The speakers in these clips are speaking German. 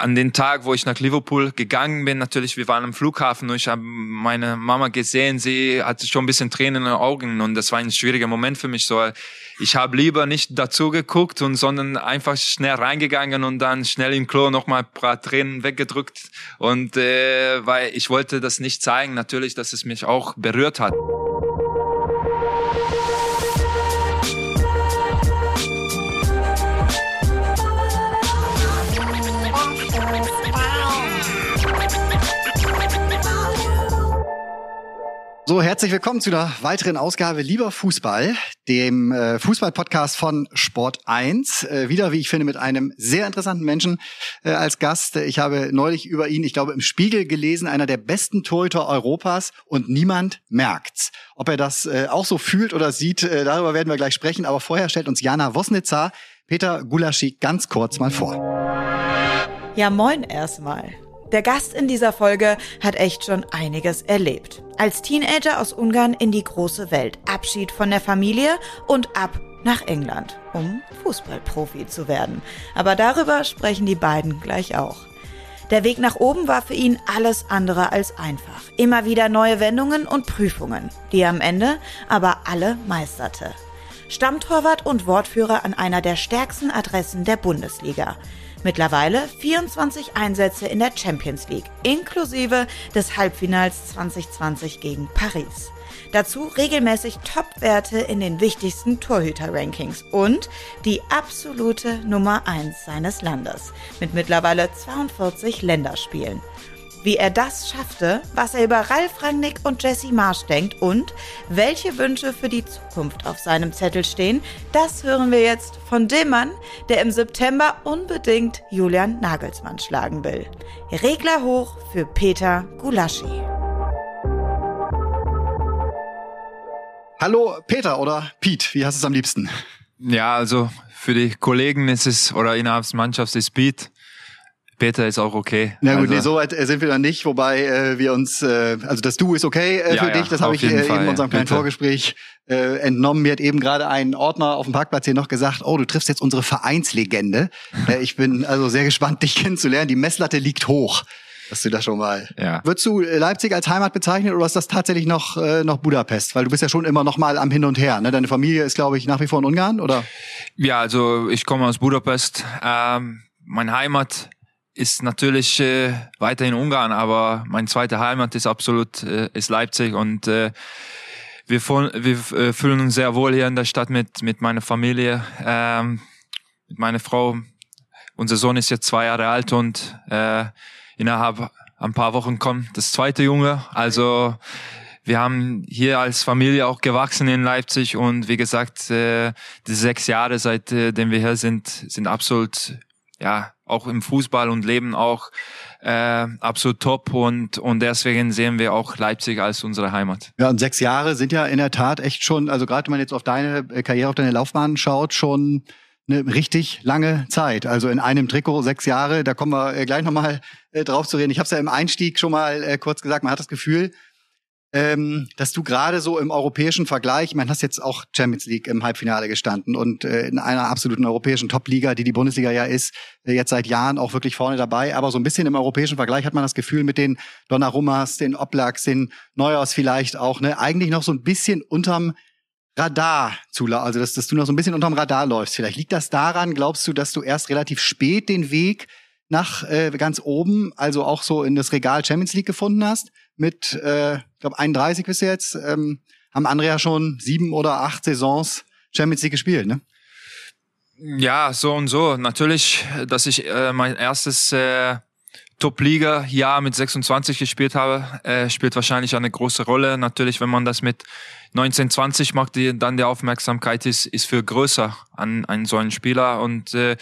an den Tag, wo ich nach Liverpool gegangen bin, natürlich, wir waren am Flughafen und ich habe meine Mama gesehen, sie hatte schon ein bisschen Tränen in den Augen und das war ein schwieriger Moment für mich. So, ich habe lieber nicht dazu geguckt und sondern einfach schnell reingegangen und dann schnell im Klo nochmal ein paar Tränen weggedrückt und äh, weil ich wollte das nicht zeigen, natürlich, dass es mich auch berührt hat. So, herzlich willkommen zu einer weiteren Ausgabe Lieber Fußball, dem äh, Fußball-Podcast von Sport 1. Äh, wieder, wie ich finde, mit einem sehr interessanten Menschen äh, als Gast. Ich habe neulich über ihn, ich glaube, im Spiegel gelesen, einer der besten Torhüter Europas und niemand merkt's. Ob er das auch so fühlt oder sieht, darüber werden wir gleich sprechen. Aber vorher stellt uns Jana Wosnitzer Peter Gulaschi ganz kurz mal vor. Ja, moin erstmal. Der Gast in dieser Folge hat echt schon einiges erlebt. Als Teenager aus Ungarn in die große Welt, Abschied von der Familie und ab nach England, um Fußballprofi zu werden. Aber darüber sprechen die beiden gleich auch. Der Weg nach oben war für ihn alles andere als einfach. Immer wieder neue Wendungen und Prüfungen, die er am Ende aber alle meisterte. Stammtorwart und Wortführer an einer der stärksten Adressen der Bundesliga. Mittlerweile 24 Einsätze in der Champions League, inklusive des Halbfinals 2020 gegen Paris. Dazu regelmäßig Top-Werte in den wichtigsten Torhüter-Rankings und die absolute Nummer 1 seines Landes mit mittlerweile 42 Länderspielen wie er das schaffte, was er über Ralf Rangnick und Jesse Marsch denkt und welche Wünsche für die Zukunft auf seinem Zettel stehen, das hören wir jetzt von dem Mann, der im September unbedingt Julian Nagelsmann schlagen will. Regler hoch für Peter Gulaschi. Hallo Peter oder Pete, wie hast du es am liebsten? Ja, also für die Kollegen ist es oder innerhalb des Mannschafts ist Pete. Peter ist auch okay. Na gut, also, nee, so weit äh, sind wir dann nicht, wobei äh, wir uns, äh, also das Du ist okay äh, für ja, dich, das habe ich äh, eben in unserem kleinen Bitte. Vorgespräch äh, entnommen. Mir hat eben gerade ein Ordner auf dem Parkplatz hier noch gesagt, oh, du triffst jetzt unsere Vereinslegende. äh, ich bin also sehr gespannt, dich kennenzulernen. Die Messlatte liegt hoch. Dass du das schon mal. Ja. Würdest du Leipzig als Heimat bezeichnen oder ist das tatsächlich noch, äh, noch Budapest? Weil du bist ja schon immer noch mal am Hin und Her. Ne? Deine Familie ist, glaube ich, nach wie vor in Ungarn, oder? Ja, also ich komme aus Budapest. Ähm, meine Heimat ist natürlich äh, weiterhin Ungarn, aber meine zweite Heimat ist absolut äh, ist Leipzig und äh, wir, wir äh, fühlen uns sehr wohl hier in der Stadt mit mit meiner Familie, ähm, mit meiner Frau. Unser Sohn ist jetzt zwei Jahre alt und äh, innerhalb ein paar Wochen kommt das zweite Junge. Also wir haben hier als Familie auch gewachsen in Leipzig und wie gesagt, äh, die sechs Jahre seitdem wir hier sind, sind absolut ja auch im Fußball und Leben auch äh, absolut top und und deswegen sehen wir auch Leipzig als unsere Heimat. Ja, und sechs Jahre sind ja in der Tat echt schon, also gerade wenn man jetzt auf deine äh, Karriere, auf deine Laufbahn schaut, schon eine richtig lange Zeit. Also in einem Trikot sechs Jahre, da kommen wir äh, gleich nochmal äh, drauf zu reden. Ich habe es ja im Einstieg schon mal kurz gesagt, man hat das Gefühl, ähm, dass du gerade so im europäischen Vergleich, man hast jetzt auch Champions League im Halbfinale gestanden und äh, in einer absoluten europäischen Top-Liga, die die Bundesliga ja ist, äh, jetzt seit Jahren auch wirklich vorne dabei. Aber so ein bisschen im europäischen Vergleich hat man das Gefühl mit den Donnarummas, den Oblaks, den Neuers vielleicht auch, ne, eigentlich noch so ein bisschen unterm Radar zu, also dass, dass du noch so ein bisschen unterm Radar läufst. Vielleicht liegt das daran, glaubst du, dass du erst relativ spät den Weg nach äh, ganz oben, also auch so in das Regal Champions League gefunden hast? Mit, äh, ich glaube 31 bis jetzt, ähm, haben andere ja schon sieben oder acht Saisons Champions League gespielt, ne? Ja, so und so. Natürlich, dass ich äh, mein erstes äh, Top-Liga-Jahr mit 26 gespielt habe, äh, spielt wahrscheinlich eine große Rolle. Natürlich, wenn man das mit 19, 20 macht, die, dann die Aufmerksamkeit ist, ist viel größer an, einen Spieler. Und äh,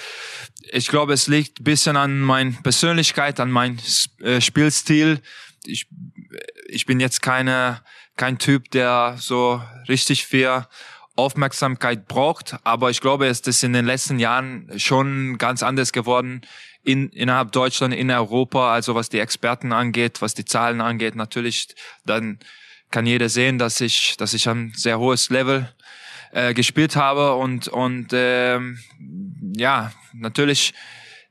ich glaube, es liegt bisschen an meiner Persönlichkeit, an meinem äh, Spielstil. Ich ich bin jetzt keine, kein Typ, der so richtig viel Aufmerksamkeit braucht, aber ich glaube, es ist in den letzten Jahren schon ganz anders geworden in, innerhalb Deutschland, in Europa, also was die Experten angeht, was die Zahlen angeht, natürlich, dann kann jeder sehen, dass ich, dass ich ein sehr hohes Level äh, gespielt habe und und ähm, ja, natürlich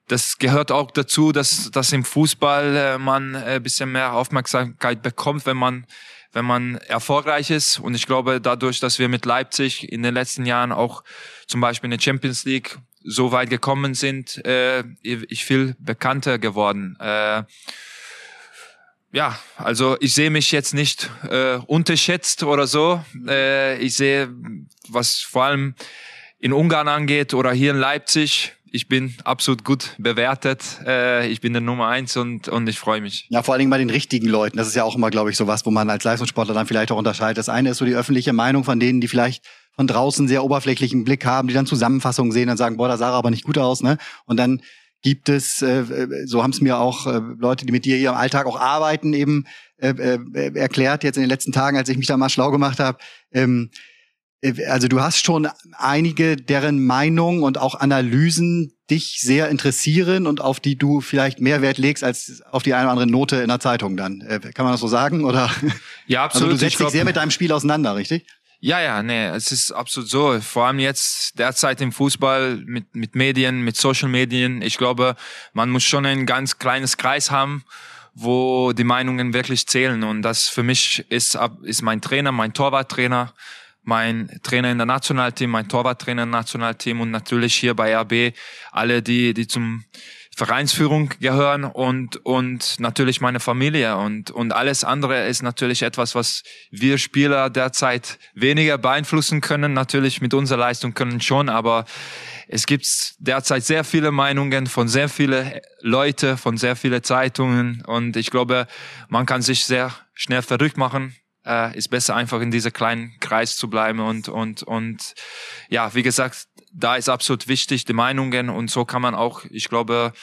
das gehört auch dazu, dass, dass im Fußball äh, man ein äh, bisschen mehr Aufmerksamkeit bekommt, wenn man wenn man erfolgreich ist. Und ich glaube, dadurch, dass wir mit Leipzig in den letzten Jahren auch zum Beispiel in der Champions League so weit gekommen sind, äh, ich viel bekannter geworden. Äh, ja, also ich sehe mich jetzt nicht äh, unterschätzt oder so. Äh, ich sehe, was vor allem in Ungarn angeht oder hier in Leipzig, ich bin absolut gut bewertet. Äh, ich bin der Nummer eins und, und ich freue mich. Ja, vor allen Dingen bei den richtigen Leuten. Das ist ja auch immer, glaube ich, so was, wo man als Leistungssportler dann vielleicht auch unterscheidet. Das eine ist so die öffentliche Meinung von denen, die vielleicht von draußen sehr oberflächlichen Blick haben, die dann Zusammenfassungen sehen und sagen, boah, da sah er aber nicht gut aus, ne? Und dann gibt es, äh, so haben es mir auch äh, Leute, die mit dir hier im Alltag auch arbeiten, eben äh, äh, erklärt jetzt in den letzten Tagen, als ich mich da mal schlau gemacht habe. Ähm, äh, also du hast schon einige, deren Meinungen und auch Analysen dich sehr interessieren und auf die du vielleicht mehr Wert legst als auf die eine oder andere Note in der Zeitung dann. Äh, kann man das so sagen? Oder? Ja, absolut. Also du setzt dich sehr mit deinem Spiel auseinander, richtig? Ja, ja, nee, es ist absolut so. Vor allem jetzt derzeit im Fußball mit, mit Medien, mit Social Medien. Ich glaube, man muss schon ein ganz kleines Kreis haben, wo die Meinungen wirklich zählen. Und das für mich ist, ist mein Trainer, mein Torwarttrainer, mein Trainer in der Nationalteam, mein Torwarttrainer im Nationalteam und natürlich hier bei RB alle, die, die zum Vereinsführung gehören und, und natürlich meine Familie und, und alles andere ist natürlich etwas, was wir Spieler derzeit weniger beeinflussen können. Natürlich mit unserer Leistung können schon, aber es gibt derzeit sehr viele Meinungen von sehr viele Leute, von sehr viele Zeitungen und ich glaube, man kann sich sehr schnell verrückt machen. Äh, ist besser einfach in dieser kleinen Kreis zu bleiben und und und ja, wie gesagt, da ist absolut wichtig, die Meinungen und so kann man auch, ich glaube,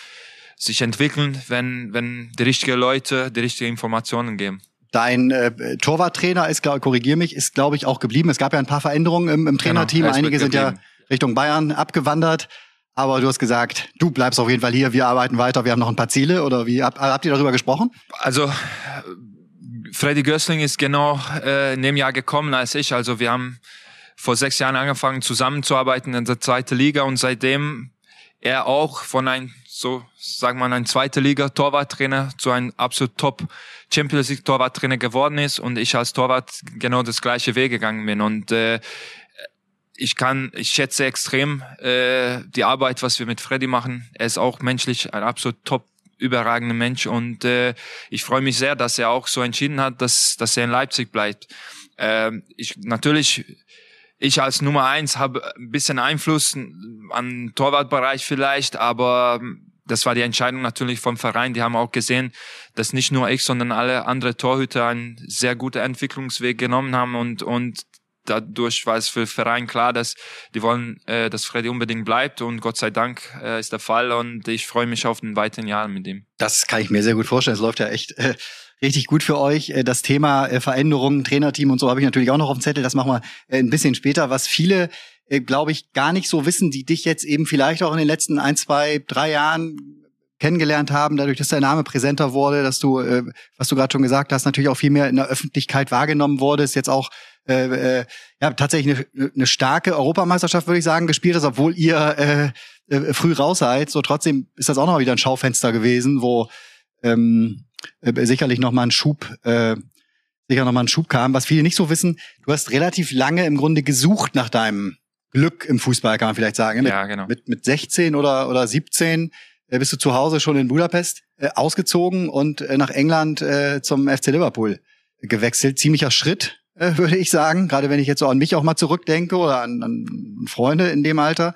sich entwickeln, wenn, wenn die richtigen Leute die richtigen Informationen geben. Dein äh, Torwarttrainer ist, glaub, korrigier mich, ist glaube ich auch geblieben. Es gab ja ein paar Veränderungen im, im genau, Trainerteam. Genau, Einige sind ja Richtung Bayern abgewandert. Aber du hast gesagt, du bleibst auf jeden Fall hier, wir arbeiten weiter, wir haben noch ein paar Ziele oder wie habt, habt ihr darüber gesprochen? Also Freddy Gößling ist genau äh, in dem Jahr gekommen als ich. Also wir haben vor sechs Jahren angefangen zusammenzuarbeiten in der zweiten Liga und seitdem er auch von ein so sagen wir ein zweite Liga Torwarttrainer zu einem absolut Top Champions League Torwarttrainer geworden ist und ich als Torwart genau das gleiche Weg gegangen bin und äh, ich kann, ich schätze extrem äh, die Arbeit, was wir mit Freddy machen. Er ist auch menschlich ein absolut top überragender Mensch und äh, ich freue mich sehr, dass er auch so entschieden hat, dass dass er in Leipzig bleibt. Äh, ich natürlich ich als Nummer eins habe ein bisschen Einfluss an Torwartbereich vielleicht, aber das war die Entscheidung natürlich vom Verein. Die haben auch gesehen, dass nicht nur ich, sondern alle andere Torhüter einen sehr guten Entwicklungsweg genommen haben und und dadurch war es für Verein klar, dass die wollen, äh, dass Freddy unbedingt bleibt und Gott sei Dank äh, ist der Fall und ich freue mich auf den weiteren Jahren mit ihm. Das kann ich mir sehr gut vorstellen. Es läuft ja echt äh, richtig gut für euch. Äh, das Thema äh, Veränderungen, Trainerteam und so habe ich natürlich auch noch auf dem Zettel. Das machen wir äh, ein bisschen später. Was viele, glaube ich, gar nicht so wissen, die dich jetzt eben vielleicht auch in den letzten ein, zwei, drei Jahren kennengelernt haben, dadurch, dass dein Name präsenter wurde, dass du, was du gerade schon gesagt hast, natürlich auch viel mehr in der Öffentlichkeit wahrgenommen wurde, ist jetzt auch äh, ja tatsächlich eine, eine starke Europameisterschaft, würde ich sagen, gespielt hast, obwohl ihr äh, äh, früh raus seid. So trotzdem ist das auch noch mal wieder ein Schaufenster gewesen, wo ähm, äh, sicherlich noch mal ein Schub, äh, sicher noch mal ein Schub kam. Was viele nicht so wissen, du hast relativ lange im Grunde gesucht nach deinem Glück im Fußball, kann man vielleicht sagen. Mit, ja, genau. Mit, mit 16 oder, oder 17 äh, bist du zu Hause schon in Budapest äh, ausgezogen und äh, nach England äh, zum FC Liverpool gewechselt. Ziemlicher Schritt, äh, würde ich sagen. Gerade wenn ich jetzt so an mich auch mal zurückdenke oder an, an Freunde in dem Alter.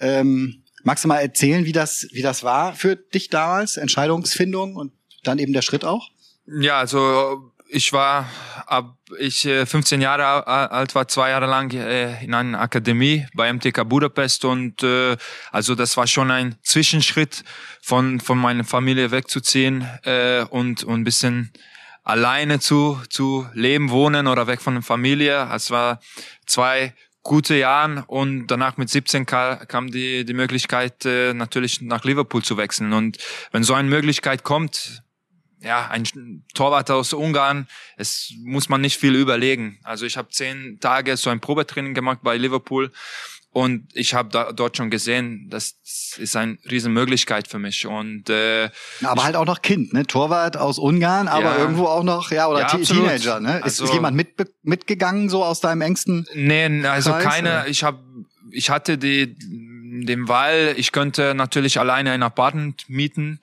Ähm, magst du mal erzählen, wie das, wie das war für dich damals? Entscheidungsfindung und dann eben der Schritt auch? Ja, also ich war ab ich 15 äh, Jahre alt war, zwei Jahre lang äh, in einer Akademie bei MTK Budapest und äh, also das war schon ein Zwischenschritt von von meiner Familie wegzuziehen äh, und und ein bisschen alleine zu zu leben, wohnen oder weg von der Familie. Es war zwei gute Jahren und danach mit 17 kam die die Möglichkeit äh, natürlich nach Liverpool zu wechseln und wenn so eine Möglichkeit kommt ja, ein Torwart aus Ungarn, es muss man nicht viel überlegen. Also ich habe zehn Tage so ein Probetraining gemacht bei Liverpool und ich habe dort schon gesehen, das ist eine Riesenmöglichkeit für mich. Und äh, aber halt auch noch Kind, ne? Torwart aus Ungarn, aber ja, irgendwo auch noch, ja, oder ja, Teenager, ne? Ist, also, ist jemand mit, mitgegangen so aus deinem engsten? Nee, also Kreis, keine. Oder? Ich habe, ich hatte die den Wahl. Ich könnte natürlich alleine ein Apartment mieten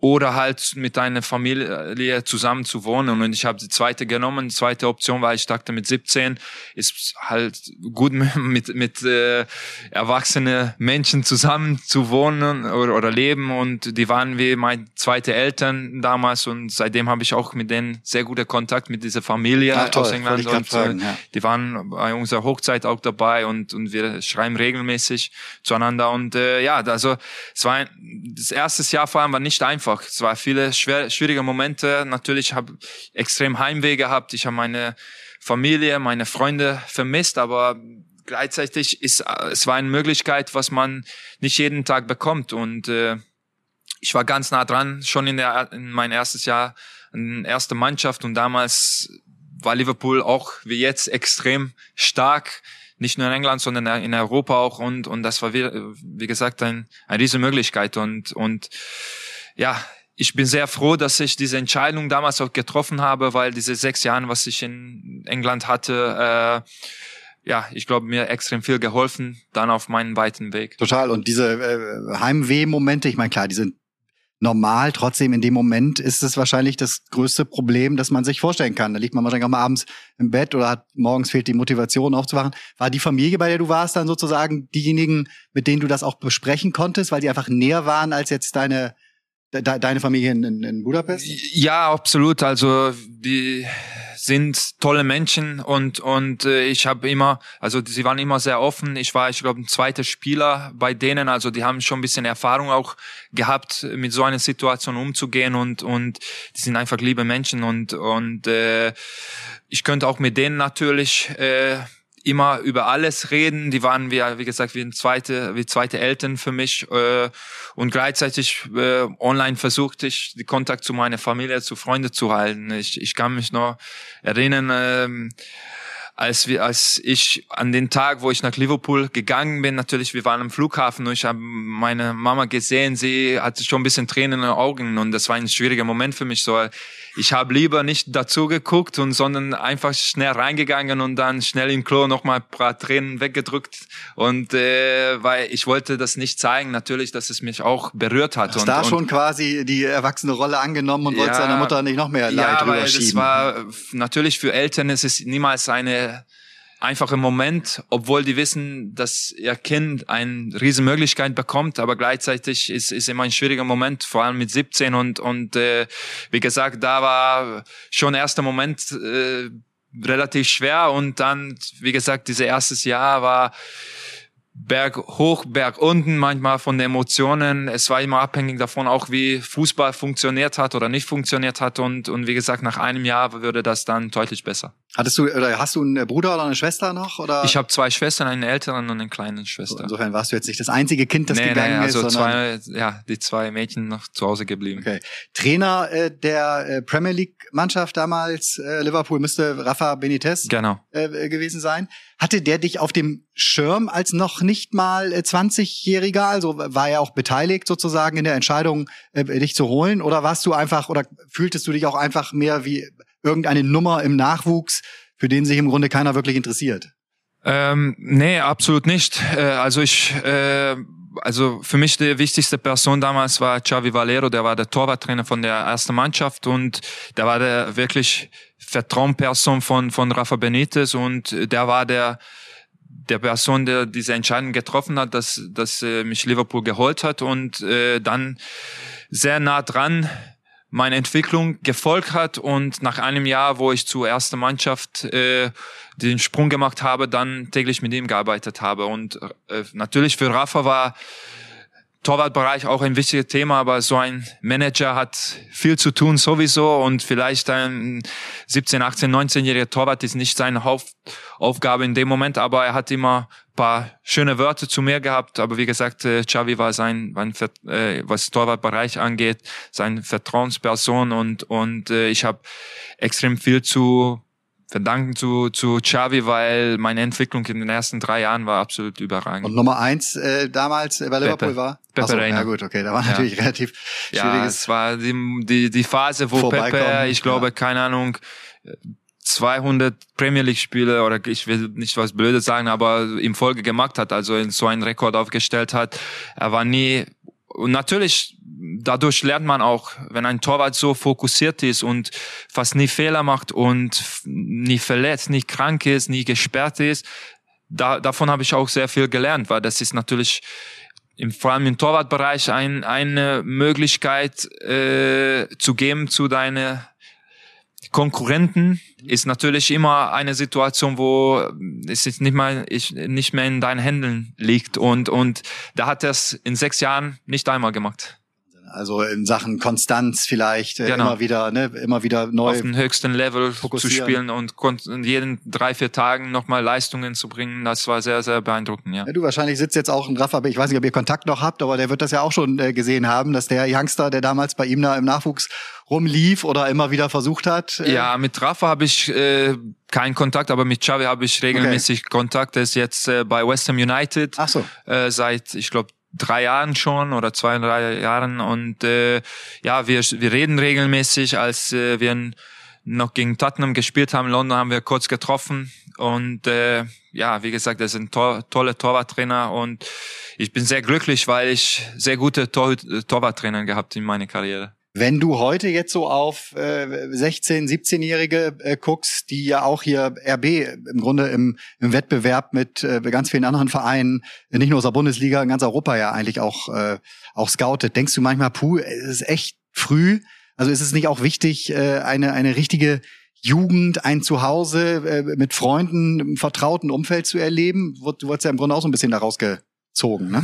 oder halt mit deiner Familie zusammen zu wohnen. Und ich habe die zweite genommen. Die zweite Option war, ich dachte, mit 17 ist halt gut mit, mit äh, erwachsene Menschen zusammen zu wohnen oder, oder leben. Und die waren wie meine zweite Eltern damals. Und seitdem habe ich auch mit denen sehr guter Kontakt mit dieser Familie Ach, toll, aus England. Und fragen, ja. die waren bei unserer Hochzeit auch dabei und, und wir schreiben regelmäßig zueinander. Und äh, ja, also es war ein, das erste Jahr vor allem war nicht einfach einfach. Es war viele schwer, schwierige Momente. Natürlich habe extrem Heimweh gehabt. Ich habe meine Familie, meine Freunde vermisst, aber gleichzeitig ist es war eine Möglichkeit, was man nicht jeden Tag bekommt und äh, ich war ganz nah dran, schon in der in mein erstes Jahr, in erste Mannschaft und damals war Liverpool auch wie jetzt extrem stark nicht nur in England, sondern in Europa auch und und das war wie, wie gesagt ein, eine riesige Möglichkeit und und ja, ich bin sehr froh, dass ich diese Entscheidung damals auch getroffen habe, weil diese sechs Jahre, was ich in England hatte, äh, ja, ich glaube, mir extrem viel geholfen, dann auf meinen weiten Weg. Total. Und diese äh, Heimweh-Momente, ich meine, klar, die sind normal. Trotzdem in dem Moment ist es wahrscheinlich das größte Problem, das man sich vorstellen kann. Da liegt man wahrscheinlich auch mal abends im Bett oder hat morgens fehlt die Motivation aufzuwachen. War die Familie, bei der du warst, dann sozusagen diejenigen, mit denen du das auch besprechen konntest, weil die einfach näher waren als jetzt deine De deine Familie in, in Budapest? Ja, absolut. Also die sind tolle Menschen und und äh, ich habe immer, also sie waren immer sehr offen. Ich war, ich glaube, ein zweiter Spieler bei denen. Also die haben schon ein bisschen Erfahrung auch gehabt, mit so einer Situation umzugehen und und die sind einfach liebe Menschen und und äh, ich könnte auch mit denen natürlich äh, immer über alles reden. Die waren wie, wie gesagt wie zweite wie zweite Eltern für mich äh, und gleichzeitig äh, online versuchte ich die Kontakt zu meiner Familie, zu Freunden zu halten. Ich, ich kann mich noch erinnern. Äh, als wir, als ich an den Tag, wo ich nach Liverpool gegangen bin, natürlich, wir waren am Flughafen und ich habe meine Mama gesehen, sie hatte schon ein bisschen Tränen in den Augen und das war ein schwieriger Moment für mich. So, ich habe lieber nicht dazu geguckt und sondern einfach schnell reingegangen und dann schnell im Klo nochmal ein paar Tränen weggedrückt und äh, weil ich wollte das nicht zeigen, natürlich, dass es mich auch berührt hat. Hast und, da schon quasi die erwachsene Rolle angenommen und ja, wolltest deiner Mutter nicht noch mehr Leid ja, weil das war natürlich für Eltern ist es niemals eine einfach im Moment, obwohl die wissen, dass ihr Kind eine riesen Möglichkeit bekommt, aber gleichzeitig ist ist immer ein schwieriger Moment, vor allem mit 17 und und äh, wie gesagt, da war schon erster Moment äh, relativ schwer und dann, wie gesagt, dieses erstes Jahr war Berg hoch, Berg unten, manchmal von den Emotionen. Es war immer abhängig davon, auch wie Fußball funktioniert hat oder nicht funktioniert hat. Und, und wie gesagt, nach einem Jahr würde das dann deutlich besser. Hattest du oder hast du einen Bruder oder eine Schwester noch? Oder? Ich habe zwei Schwestern, eine ältere und eine kleine Schwester. Insofern warst du jetzt nicht das einzige Kind, das nee, gegangen nee, also ist. Zwei, ja, die zwei Mädchen noch zu Hause geblieben. Okay. Trainer äh, der äh, Premier League Mannschaft damals äh, Liverpool müsste Rafa Benitez genau. äh, gewesen sein. Hatte der dich auf dem Schirm als noch nicht mal 20-Jähriger? Äh, also war er auch beteiligt sozusagen in der Entscheidung, äh, dich zu holen? Oder warst du einfach oder fühltest du dich auch einfach mehr wie irgendeine Nummer im Nachwuchs, für den sich im Grunde keiner wirklich interessiert? Ähm, nee, absolut nicht. Äh, also ich, äh, also für mich die wichtigste Person damals war Xavi Valero, der war der Torwarttrainer von der ersten Mannschaft und der war der wirklich Vertrauensperson von, von Rafa Benitez und der war der, der Person, der diese Entscheidung getroffen hat, dass, dass äh, mich Liverpool geholt hat und äh, dann sehr nah dran meine Entwicklung gefolgt hat und nach einem Jahr, wo ich zur ersten Mannschaft äh, den Sprung gemacht habe, dann täglich mit ihm gearbeitet habe. Und äh, natürlich für Rafa war Torwartbereich auch ein wichtiges Thema, aber so ein Manager hat viel zu tun sowieso und vielleicht ein 17, 18, 19-jähriger Torwart ist nicht seine Hauptaufgabe in dem Moment, aber er hat immer paar schöne Wörter zu mir gehabt, aber wie gesagt, äh, Xavi war sein, äh, was Torwartbereich angeht, sein Vertrauensperson und und äh, ich habe extrem viel zu verdanken zu, zu Xavi, weil meine Entwicklung in den ersten drei Jahren war absolut überragend. Und Nummer eins äh, damals bei Liverpool Pepe. war? Pepe Achso, Reina. ja gut, okay, da war Ja. natürlich relativ Ja, schwieriges. es war die, die, die Phase, wo Pepe, ich glaube, ja. keine Ahnung, 200 Premier League Spiele oder ich will nicht was Blödes sagen, aber im Folge gemacht hat, also so einen Rekord aufgestellt hat. Er war nie und natürlich dadurch lernt man auch, wenn ein Torwart so fokussiert ist und fast nie Fehler macht und nie verletzt, nie krank ist, nie gesperrt ist, da, davon habe ich auch sehr viel gelernt, weil das ist natürlich im, vor allem im Torwartbereich ein, eine Möglichkeit äh, zu geben zu deinen Konkurrenten ist natürlich immer eine Situation, wo es nicht mal ich, nicht mehr in deinen Händen liegt und und da hat er es in sechs Jahren nicht einmal gemacht. Also in Sachen Konstanz vielleicht äh, Genau. immer wieder, ne, immer wieder neu. auf dem höchsten Level zu spielen und jeden drei, vier Tagen nochmal Leistungen zu bringen, das war sehr, sehr beeindruckend, ja. Ja, du wahrscheinlich sitzt jetzt auch ein Rafa, ich weiß nicht, ob ihr Kontakt noch habt, aber der wird das ja auch schon äh, gesehen haben, dass der Youngster, der damals bei ihm da im Nachwuchs rumlief oder immer wieder versucht hat. äh, Ja, mit Rafa habe ich äh, keinen Kontakt, aber mit Xavi habe ich regelmäßig Kontakt. Er ist jetzt äh, bei West Ham United Ach so. äh, seit, ich glaube, drei Jahren schon oder zwei, drei Jahren. Und äh, ja, wir, wir reden regelmäßig. Als äh, wir noch gegen Tottenham gespielt haben in London, haben wir kurz getroffen. Und äh, ja, wie gesagt, er ist ein to toller Torwarttrainer und ich bin sehr glücklich, weil ich sehr gute Tor Torwarttrainer gehabt in meiner Karriere. Wenn du heute jetzt so auf äh, 16, 17-Jährige äh, guckst, die ja auch hier RB im Grunde im, im Wettbewerb mit äh, ganz vielen anderen Vereinen, nicht nur aus der Bundesliga, in ganz Europa ja eigentlich auch, äh, auch scoutet, denkst du manchmal, puh, es ist echt früh. Also ist es nicht auch wichtig, äh, eine, eine richtige Jugend, ein Zuhause äh, mit Freunden, im vertrauten Umfeld zu erleben? Du wurdest ja im Grunde auch so ein bisschen daraus gezogen, ne?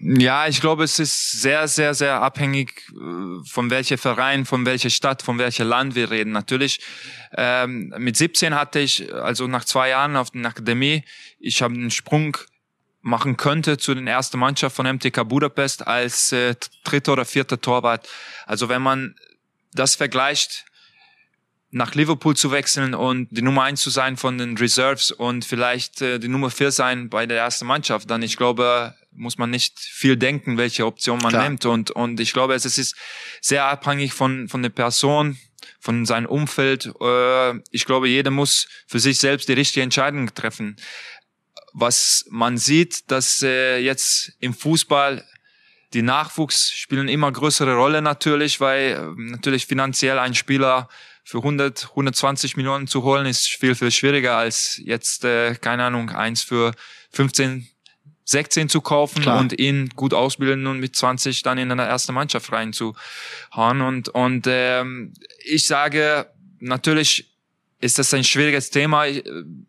Ja, ich glaube, es ist sehr, sehr, sehr abhängig äh, von welcher Verein, von welcher Stadt, von welcher Land wir reden. Natürlich, ähm, mit 17 hatte ich, also nach zwei Jahren auf der Akademie, ich habe einen Sprung machen könnte zu den ersten Mannschaft von MTK Budapest als äh, dritter oder vierter Torwart. Also wenn man das vergleicht, nach Liverpool zu wechseln und die Nummer eins zu sein von den Reserves und vielleicht äh, die Nummer vier sein bei der ersten Mannschaft, dann ich glaube, muss man nicht viel denken, welche Option man Klar. nimmt und und ich glaube, es ist sehr abhängig von von der Person, von seinem Umfeld. Äh, ich glaube, jeder muss für sich selbst die richtige Entscheidung treffen. Was man sieht, dass äh, jetzt im Fußball die Nachwuchs spielen immer größere Rolle natürlich, weil äh, natürlich finanziell ein Spieler für 100, 120 Millionen zu holen ist viel, viel schwieriger als jetzt, äh, keine Ahnung, eins für 15, 16 zu kaufen Klar. und ihn gut ausbilden und mit 20 dann in eine erste Mannschaft reinzuhauen. Und, und ähm, ich sage, natürlich ist das ein schwieriges Thema äh,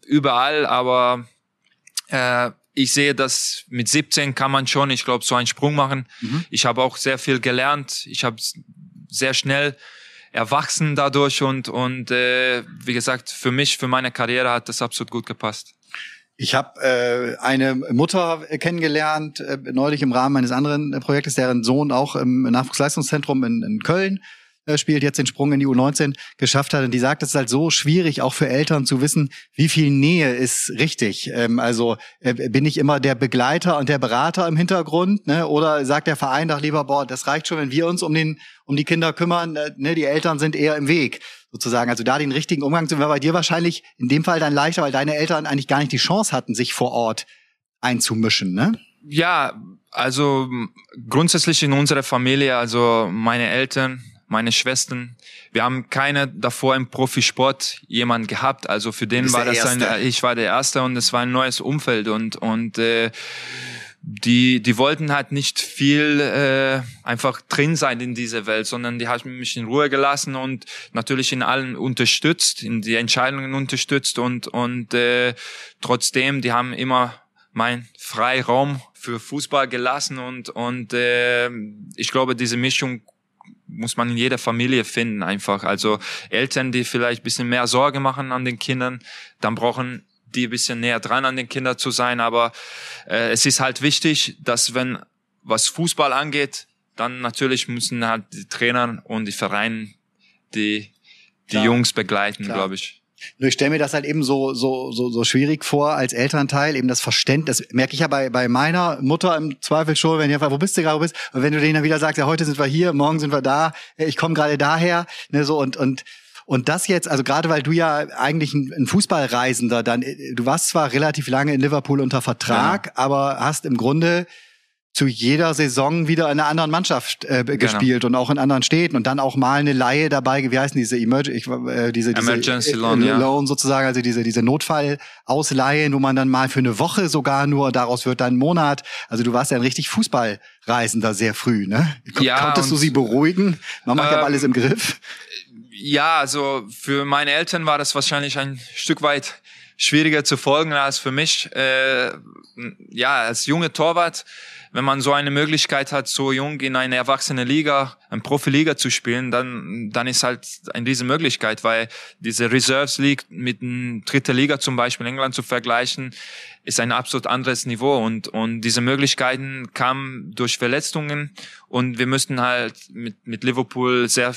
überall, aber äh, ich sehe, dass mit 17 kann man schon, ich glaube, so einen Sprung machen. Mhm. Ich habe auch sehr viel gelernt. Ich habe sehr schnell erwachsen dadurch und und äh, wie gesagt, für mich, für meine Karriere hat das absolut gut gepasst. Ich habe äh, eine Mutter kennengelernt, äh, neulich im Rahmen eines anderen Projektes, deren Sohn auch im Nachwuchsleistungszentrum in, in Köln äh, spielt, jetzt den Sprung in die U19 geschafft hat. Und die sagt, es ist halt so schwierig, auch für Eltern zu wissen, wie viel Nähe ist richtig. Ähm, also äh, bin ich immer der Begleiter und der Berater im Hintergrund, ne? oder sagt der Verein doch lieber, boah, das reicht schon, wenn wir uns um, den, um die Kinder kümmern, äh, ne? die Eltern sind eher im Weg sozusagen. Also da den richtigen Umgang zu war bei dir wahrscheinlich in dem Fall dann leichter, weil deine Eltern eigentlich gar nicht die Chance hatten, sich vor Ort einzumischen, ne? Ja, also grundsätzlich in unserer Familie, also meine Eltern, meine Schwestern, wir haben keine davor im Profisport jemand gehabt. Also für den war das ein, ich war der Erste und es war ein neues Umfeld und und äh, die die wollten halt nicht viel äh, einfach drin sein in dieser Welt, sondern die haben mich in Ruhe gelassen und natürlich in allen unterstützt, in die Entscheidungen unterstützt und und äh, trotzdem, die haben immer mein Freiraum für Fußball gelassen und und äh, ich glaube diese Mischung muss man in jeder Familie finden einfach. Also Eltern, die vielleicht bisschen mehr Sorge machen an den Kindern, dann brauchen die ein bisschen näher dran an den Kindern zu sein. Aber äh, es ist halt wichtig, dass wenn was Fußball angeht, dann natürlich müssen halt die Trainer und die Vereine die die Klar. Jungs begleiten, glaube ich. Nur ich stelle mir das halt eben so, so, so, so schwierig vor als Elternteil, eben das Verständnis, das merke ich ja bei, bei meiner Mutter im Zweifel schon, wenn ihr wo bist du gerade, wo bist, und wenn du denen dann wieder sagst, ja, heute sind wir hier, morgen sind wir da, ich komme gerade daher, ne, so und, und, und das jetzt, also gerade weil du ja eigentlich ein, ein, Fußballreisender dann, du warst zwar relativ lange in Liverpool unter Vertrag, ja. aber hast im Grunde zu jeder Saison wieder in einer anderen Mannschaft äh, genau. gespielt und auch in anderen Städten und dann auch mal eine Laie dabei, wie heißen diese Emerg ich, äh, diese, diese Emergency Loan, äh, Loan sozusagen, also diese diese Notfallausleihen, wo man dann mal für eine Woche sogar nur daraus wird dann ein Monat. Also du warst ja ein richtig Fußballreisender sehr früh, ne? Ja, Konntest du sie beruhigen? Mama, ich ähm, habe alles im Griff ja, also für meine Eltern war das wahrscheinlich ein Stück weit schwieriger zu folgen als für mich. Äh, ja, als junge Torwart, wenn man so eine Möglichkeit hat, so jung in eine erwachsene Liga, eine Profiliga zu spielen, dann, dann ist halt eine riesen Möglichkeit, weil diese Reserves League mit einer dritten Liga zum Beispiel in England zu vergleichen, ist ein absolut anderes Niveau und, und diese Möglichkeiten kamen durch Verletzungen und wir müssten halt mit, mit Liverpool sehr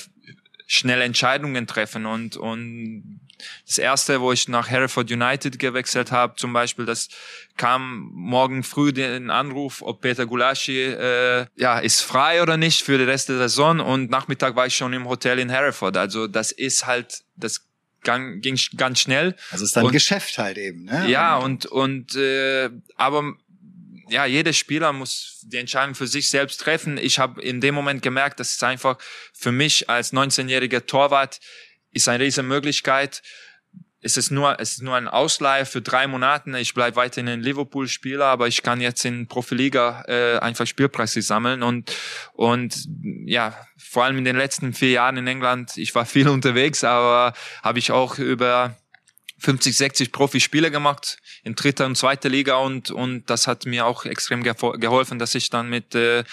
schnell Entscheidungen treffen und und das erste, wo ich nach Hereford United gewechselt habe, zum Beispiel, das kam morgen früh den Anruf, ob Peter Gulaschi äh, ja ist frei oder nicht für den Rest der Saison und Nachmittag war ich schon im Hotel in Hereford. Also das ist halt das ging, ging ganz schnell. Also es ist dann und, Geschäft halt eben. Ne? Ja und und äh, aber ja, jeder Spieler muss die Entscheidung für sich selbst treffen. Ich habe in dem Moment gemerkt, dass es einfach für mich als 19-jähriger Torwart ist eine riesige Möglichkeit. Es ist nur, es ist nur ein Ausleihe für drei Monate. Ich bleibe weiterhin in Liverpool Spieler, aber ich kann jetzt in Profiliga äh, einfach Spielpraxis sammeln und und ja, vor allem in den letzten vier Jahren in England. Ich war viel unterwegs, aber habe ich auch über 50, 60 Profispiele gemacht in dritter und zweiter Liga und, und das hat mir auch extrem geholfen, dass ich dann mit äh,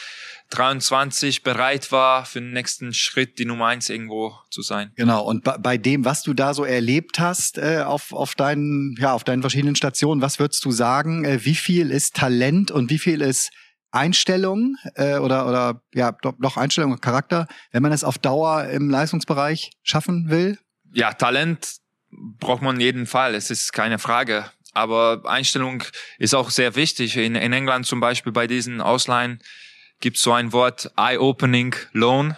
23 bereit war, für den nächsten Schritt die Nummer eins irgendwo zu sein. Genau. Und bei dem, was du da so erlebt hast äh, auf, auf deinen, ja, auf deinen verschiedenen Stationen, was würdest du sagen? Äh, wie viel ist Talent und wie viel ist Einstellung äh, oder oder ja doch, doch Einstellung und Charakter, wenn man es auf Dauer im Leistungsbereich schaffen will? Ja, Talent braucht man jeden Fall. Es ist keine Frage. Aber Einstellung ist auch sehr wichtig. In, in England zum Beispiel bei diesen Ausleihen gibt es so ein Wort Eye-Opening Loan.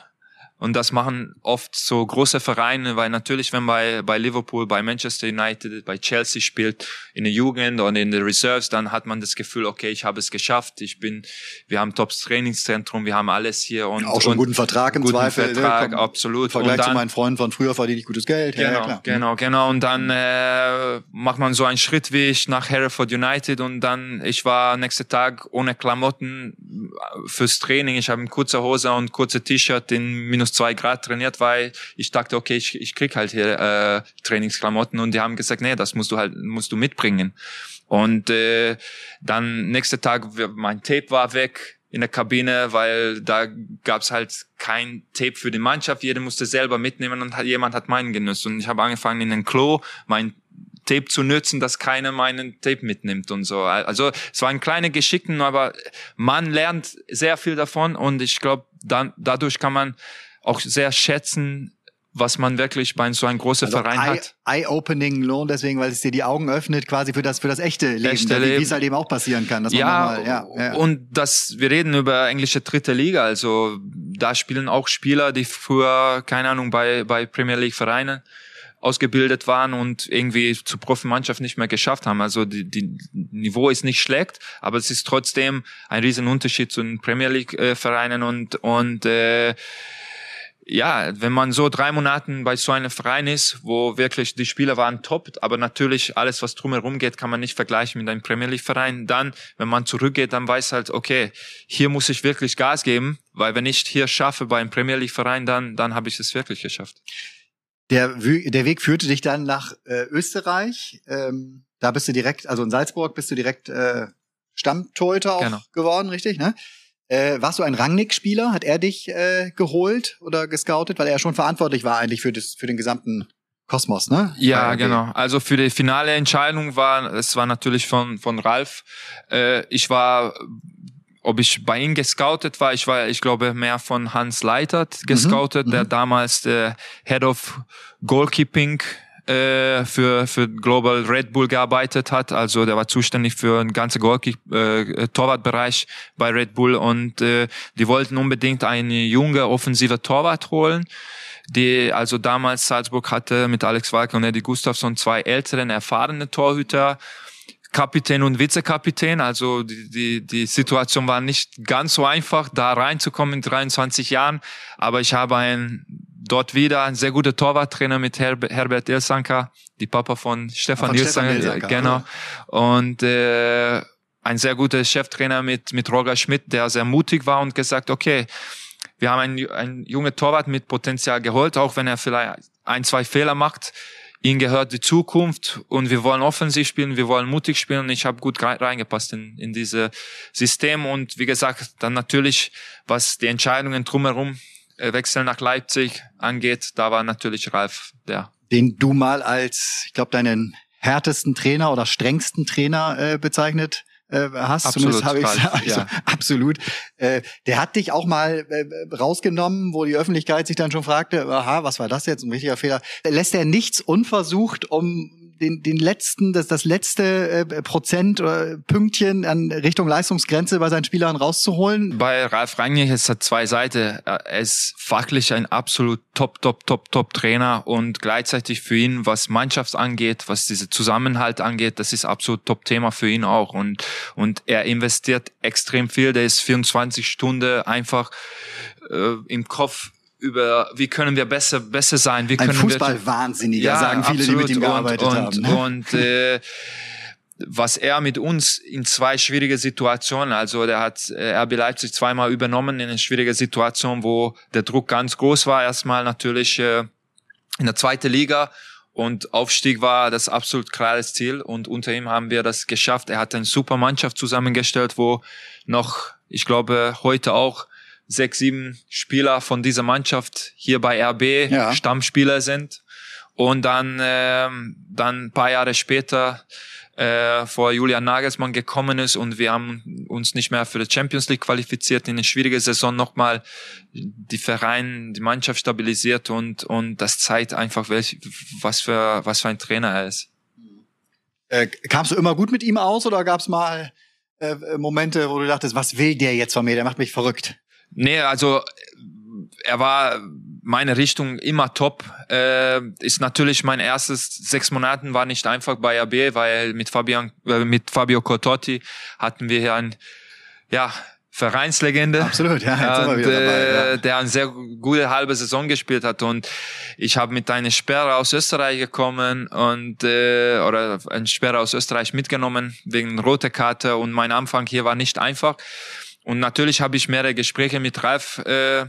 Und das machen oft so große Vereine, weil natürlich, wenn bei, bei Liverpool, bei Manchester United, bei Chelsea spielt, in der Jugend und in der Reserves, dann hat man das Gefühl, okay, ich habe es geschafft, ich bin, wir haben Tops Trainingszentrum, wir haben alles hier und auch schon einen guten Vertrag im guten Zweifel. Ne? Vertrag, ne? absolut. Im Vergleich dann, zu meinen Freunden von früher verdiene ich gutes Geld. Genau, ja, klar. genau, genau. Und dann äh, macht man so einen Schritt wie ich nach Hereford United und dann, ich war nächsten Tag ohne Klamotten fürs Training, ich habe kurze Hose und kurze T-Shirt in minus minus zwei Grad trainiert, weil ich dachte, okay, ich, ich krieg halt hier äh, Trainingsklamotten und die haben gesagt, nee, das musst du halt, musst du mitbringen. Und äh, dann nächster Tag, mein Tape war weg in der Kabine, weil da gab's halt kein Tape für die Mannschaft. Jeder musste selber mitnehmen und jemand hat meinen genutzt. Und ich habe angefangen in den Klo mein Tape zu nützen, dass keiner meinen Tape mitnimmt und so. Also es waren kleine Geschicken, aber man lernt sehr viel davon und ich glaube, dann dadurch kann man auch sehr schätzen, was man wirklich bei so einem großen also Verein Eye, hat. Eye-Opening Lohn, deswegen, weil es dir die Augen öffnet, quasi für das für das echte Leben, echte Leben. wie es halt eben auch passieren kann. ja, mal, ja, ja, und das, wir reden über englische dritte Liga, also da spielen auch Spieler, die früher, keine Ahnung, bei, bei Premier League Vereinen ausgebildet waren und irgendwie zur Profimannschaft nicht mehr geschafft haben. Also die, die Niveau ist nicht schlecht, aber es ist trotzdem ein riesen Unterschied zu den Premier League äh, Vereinen und und äh, ja, wenn man so drei Monaten bei so einem Verein ist, wo wirklich die Spieler waren top, aber natürlich alles, was drumherum geht, kann man nicht vergleichen mit einem Premier League Verein. Dann, wenn man zurückgeht, dann weiß halt, okay, hier muss ich wirklich Gas geben, weil wenn ich hier schaffe bei einem Premier League Verein, dann, dann habe ich es wirklich geschafft. Der, der Weg führte dich dann nach äh, Österreich. Ähm, da bist du direkt, also in Salzburg bist du direkt äh, Stammtorhüter auch genau. geworden, richtig? Ne? Äh, warst du ein Rangnick-Spieler? Hat er dich äh, geholt oder gescoutet, weil er schon verantwortlich war eigentlich für, das, für den gesamten Kosmos, ne? Ja, genau. Also für die finale Entscheidung war, es war natürlich von, von Ralf. Äh, ich war, ob ich bei ihm gescoutet war, ich war, ich glaube, mehr von Hans Leitert gescoutet, mhm. der mhm. damals der Head of Goalkeeping äh, für, für Global Red Bull gearbeitet hat. Also der war zuständig für den ganzen äh, Torwartbereich bei Red Bull und äh, die wollten unbedingt eine junge offensive Torwart holen die also damals Salzburg hatte mit Alex Walker und Eddie Gustafsson zwei älteren, erfahrene Torhüter, Kapitän und Vizekapitän. Also die, die, die Situation war nicht ganz so einfach, da reinzukommen in 23 Jahren. Aber ich habe ein dort wieder ein sehr guter Torwarttrainer mit Herb Herbert Ilsanka, die Papa von Stefan von Ilsanka, genau. Und äh, ein sehr guter Cheftrainer mit mit Roger Schmidt, der sehr mutig war und gesagt, okay, wir haben einen, einen jungen Torwart mit Potenzial geholt, auch wenn er vielleicht ein, zwei Fehler macht. Ihm gehört die Zukunft und wir wollen offensiv spielen, wir wollen mutig spielen. Ich habe gut reingepasst in, in dieses System und wie gesagt, dann natürlich, was die Entscheidungen drumherum Wechsel nach Leipzig angeht, da war natürlich Ralf der. Den du mal als, ich glaube, deinen härtesten Trainer oder strengsten Trainer äh, bezeichnet äh, hast. Absolut, Zumindest habe ich also, ja. absolut. Äh, der hat dich auch mal äh, rausgenommen, wo die Öffentlichkeit sich dann schon fragte, aha, was war das jetzt? Ein richtiger Fehler. Lässt er nichts unversucht, um den, den letzten, das, das letzte äh, Prozent oder Pünktchen an Richtung Leistungsgrenze bei seinen Spielern rauszuholen? Bei Ralf Rangnick ist er zwei Seiten. Er ist fachlich ein absolut top, top, top, top Trainer und gleichzeitig für ihn, was Mannschaft angeht, was diese Zusammenhalt angeht, das ist absolut top Thema für ihn auch und, und er investiert extrem viel. Der ist 24 Stunden einfach äh, im Kopf über wie können wir besser besser sein, wie können Ein Fußballwahnsinniger, ja, sagen viele, absolut. die mit ihm gearbeitet und, haben. Ne? Und äh, was er mit uns in zwei schwierige Situationen, also der hat äh, RB Leipzig zweimal übernommen in eine schwierige Situation, wo der Druck ganz groß war. Erstmal natürlich äh, in der zweiten Liga und Aufstieg war das absolut klares Ziel und unter ihm haben wir das geschafft. Er hat eine super Mannschaft zusammengestellt, wo noch, ich glaube, heute auch sechs, sieben Spieler von dieser Mannschaft hier bei RB ja. Stammspieler sind. Und dann, ähm, dann ein paar Jahre später äh, vor Julian Nagelsmann gekommen ist und wir haben uns nicht mehr für die Champions League qualifiziert, in eine schwierige Saison nochmal die Verein, die Mannschaft stabilisiert und, und das zeigt einfach, welch, was, für, was für ein Trainer er ist. Äh, kamst du immer gut mit ihm aus oder gab es mal äh, Momente, wo du dachtest, was will der jetzt von mir, der macht mich verrückt? Nee, also er war meine Richtung immer top. Äh, ist natürlich mein erstes sechs Monaten war nicht einfach bei AB, weil mit Fabian, äh, mit Fabio Cortotti hatten wir hier ein, ja, Vereinslegende. Absolut, ja. Jetzt und, dabei, ja. Äh, der eine sehr gute halbe Saison gespielt hat und ich habe mit einer Sperre aus Österreich gekommen und äh, oder eine Sperre aus Österreich mitgenommen wegen roter Karte und mein Anfang hier war nicht einfach. Und natürlich habe ich mehrere Gespräche mit Ralf äh,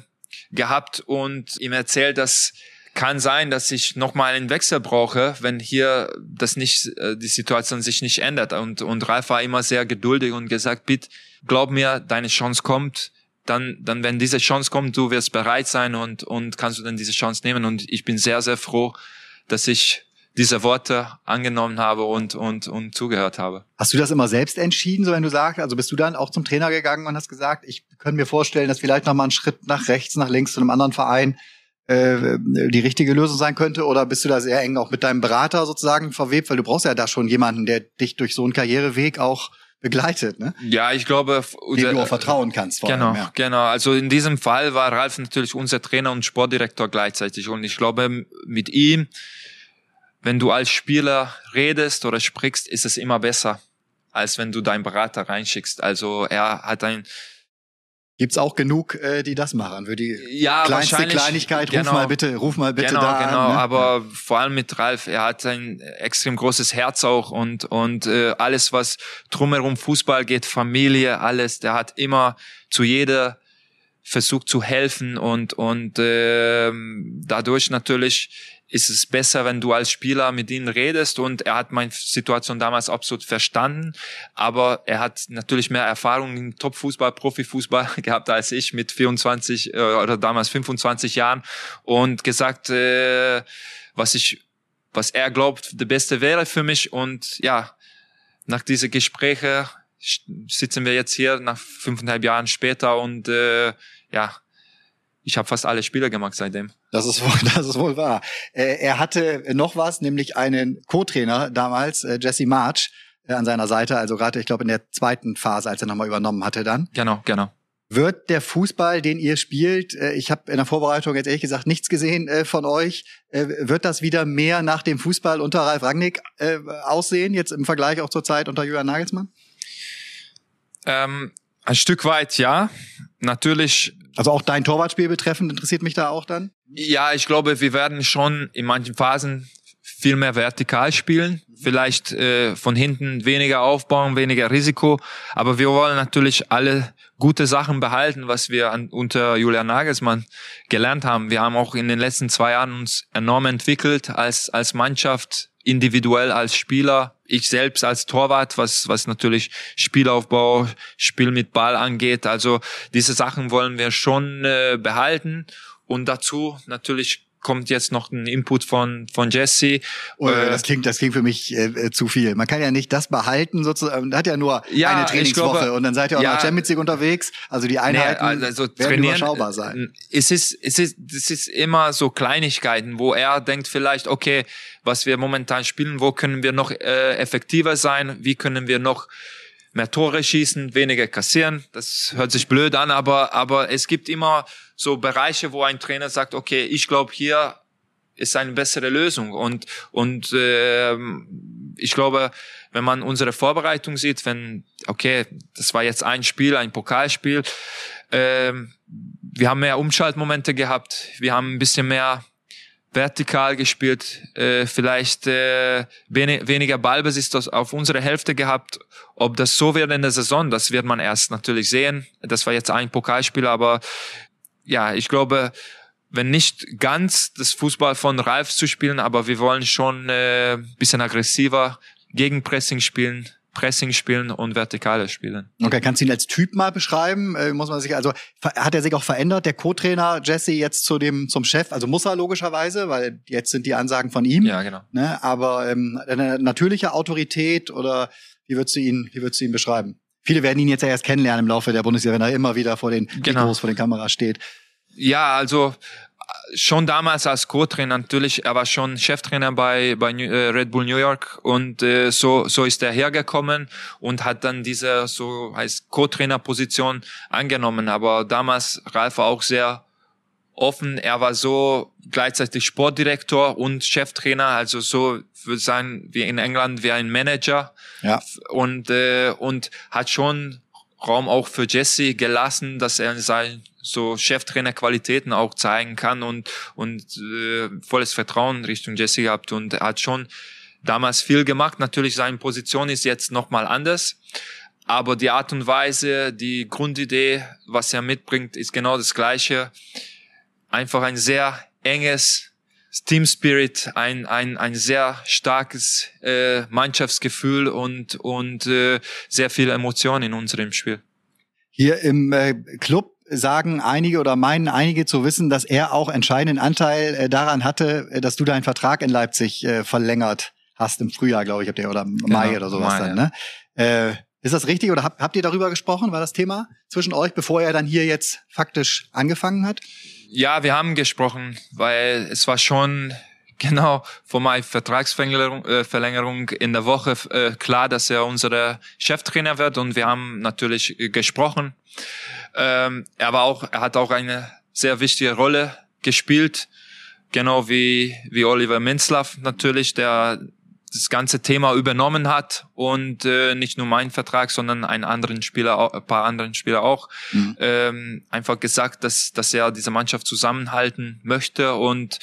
gehabt und ihm erzählt, dass kann sein, dass ich nochmal einen Wechsel brauche, wenn hier das nicht, äh, die Situation sich nicht ändert. Und, und Ralf war immer sehr geduldig und gesagt, bitte, glaub mir, deine Chance kommt. Dann, dann, wenn diese Chance kommt, du wirst bereit sein und, und kannst du dann diese Chance nehmen. Und ich bin sehr, sehr froh, dass ich diese Worte angenommen habe und, und, und zugehört habe. Hast du das immer selbst entschieden, so wenn du sagst, also bist du dann auch zum Trainer gegangen und hast gesagt, ich könnte mir vorstellen, dass vielleicht noch mal ein Schritt nach rechts, nach links zu einem anderen Verein äh, die richtige Lösung sein könnte? Oder bist du da sehr eng auch mit deinem Berater sozusagen verwebt? Weil du brauchst ja da schon jemanden, der dich durch so einen Karriereweg auch begleitet, ne? Ja, ich glaube, dem du auch vertrauen kannst. Vor genau, allem, ja. genau. Also in diesem Fall war Ralf natürlich unser Trainer und Sportdirektor gleichzeitig und ich glaube, mit ihm wenn du als Spieler redest oder sprichst, ist es immer besser, als wenn du deinen Berater reinschickst. Also er hat ein Gibt's auch genug, äh, die das machen? Für die ja, kleinste Kleinigkeit, genau, ruf mal bitte, ruf mal bitte genau, da genau, an. Ne? aber vor allem mit Ralf, er hat ein extrem großes Herz auch und und äh, alles, was drumherum Fußball geht, Familie, alles, der hat immer zu jeder versucht zu helfen und und äh, dadurch natürlich ist es besser, wenn du als Spieler mit ihm redest. Und er hat meine Situation damals absolut verstanden, aber er hat natürlich mehr Erfahrung im Topfußball, Profifußball gehabt als ich mit 24 äh, oder damals 25 Jahren. Und gesagt, äh, was ich, was er glaubt, der Beste wäre für mich. Und ja, nach diese Gespräche sitzen wir jetzt hier nach fünfeinhalb Jahren später. Und äh, ja, ich habe fast alle Spiele gemacht seitdem. Das ist wohl, das ist wohl wahr. Äh, er hatte noch was, nämlich einen Co-Trainer damals, äh, Jesse March, äh, an seiner Seite. Also gerade, ich glaube, in der zweiten Phase, als er nochmal übernommen hatte dann. Genau, genau. Wird der Fußball, den ihr spielt, ich habe in der Vorbereitung jetzt ehrlich gesagt nichts gesehen von euch, wird das wieder mehr nach dem Fußball unter Ralf Rangnick aussehen, jetzt im Vergleich auch zur Zeit unter Julian Nagelsmann? Ähm, ein Stück weit ja. Natürlich. Also auch dein Torwartspiel betreffend interessiert mich da auch dann? Ja, ich glaube, wir werden schon in manchen Phasen viel mehr vertikal spielen, vielleicht äh, von hinten weniger aufbauen, weniger Risiko, aber wir wollen natürlich alle gute Sachen behalten, was wir an, unter Julian Nagelsmann gelernt haben. Wir haben auch in den letzten zwei Jahren uns enorm entwickelt als als Mannschaft, individuell als Spieler, ich selbst als Torwart, was was natürlich Spielaufbau, Spiel mit Ball angeht. Also diese Sachen wollen wir schon äh, behalten und dazu natürlich kommt jetzt noch ein Input von von Jesse. Oh, äh, das klingt das klingt für mich äh, äh, zu viel. Man kann ja nicht das behalten sozusagen. Man hat ja nur ja, eine Trainingswoche glaube, und dann seid ihr auch ja, noch Champions League unterwegs. Also die Einheiten nee, also werden überschaubar sein. Es ist es ist es ist immer so Kleinigkeiten, wo er denkt vielleicht okay, was wir momentan spielen, wo können wir noch äh, effektiver sein? Wie können wir noch mehr Tore schießen, weniger kassieren. Das hört sich blöd an, aber, aber es gibt immer so Bereiche, wo ein Trainer sagt, okay, ich glaube, hier ist eine bessere Lösung. Und, und äh, ich glaube, wenn man unsere Vorbereitung sieht, wenn, okay, das war jetzt ein Spiel, ein Pokalspiel, äh, wir haben mehr Umschaltmomente gehabt, wir haben ein bisschen mehr vertikal gespielt, äh, vielleicht äh, wenig, weniger Ballbesitz auf unsere Hälfte gehabt. Ob das so wird in der Saison, das wird man erst natürlich sehen. Das war jetzt ein Pokalspiel, aber ja, ich glaube, wenn nicht ganz das Fußball von Ralf zu spielen, aber wir wollen schon äh, bisschen aggressiver Gegenpressing spielen, Pressing spielen und vertikale spielen. Okay, kannst du ihn als Typ mal beschreiben? Äh, muss man sich also hat er sich auch verändert, der Co-Trainer Jesse jetzt zu dem zum Chef? Also muss er logischerweise, weil jetzt sind die Ansagen von ihm. Ja, genau. Ne? Aber ähm, eine natürliche Autorität oder wie würdest du ihn wie würdest du ihn beschreiben? Viele werden ihn jetzt ja erst kennenlernen im Laufe der Bundesliga, wenn er immer wieder vor den genau. Mikros, vor den Kameras steht. Ja, also schon damals als Co-Trainer natürlich, er war schon Cheftrainer bei, bei äh, Red Bull New York und äh, so, so ist er hergekommen und hat dann diese so heißt Co-Trainer-Position angenommen. Aber damals Ralf war auch sehr offen. Er war so gleichzeitig Sportdirektor und Cheftrainer, also so würde sagen wie in England wie ein Manager. Ja. Und äh, und hat schon Raum auch für Jesse gelassen, dass er sein so Cheftrainerqualitäten auch zeigen kann und und äh, volles Vertrauen Richtung Jesse gehabt und hat schon damals viel gemacht. Natürlich seine Position ist jetzt noch mal anders, aber die Art und Weise, die Grundidee, was er mitbringt, ist genau das gleiche. Einfach ein sehr enges Team Spirit, ein, ein, ein sehr starkes äh, Mannschaftsgefühl und, und äh, sehr viele Emotionen in unserem Spiel. Hier im äh, Club sagen einige oder meinen einige zu wissen, dass er auch entscheidenden Anteil äh, daran hatte, äh, dass du deinen Vertrag in Leipzig äh, verlängert hast im Frühjahr, glaube ich, habt ihr oder Mai genau, oder sowas Mai, dann. Ne? Äh, ist das richtig oder habt, habt ihr darüber gesprochen? War das Thema zwischen euch, bevor er dann hier jetzt faktisch angefangen hat? Ja, wir haben gesprochen, weil es war schon genau vor meiner Vertragsverlängerung äh, Verlängerung in der Woche äh, klar, dass er unser Cheftrainer wird und wir haben natürlich gesprochen. Ähm, er war auch, er hat auch eine sehr wichtige Rolle gespielt, genau wie wie Oliver Minzlaff natürlich, der das ganze Thema übernommen hat und äh, nicht nur mein Vertrag, sondern einen anderen Spieler, ein paar anderen Spieler auch, mhm. ähm, einfach gesagt, dass, dass er diese Mannschaft zusammenhalten möchte und,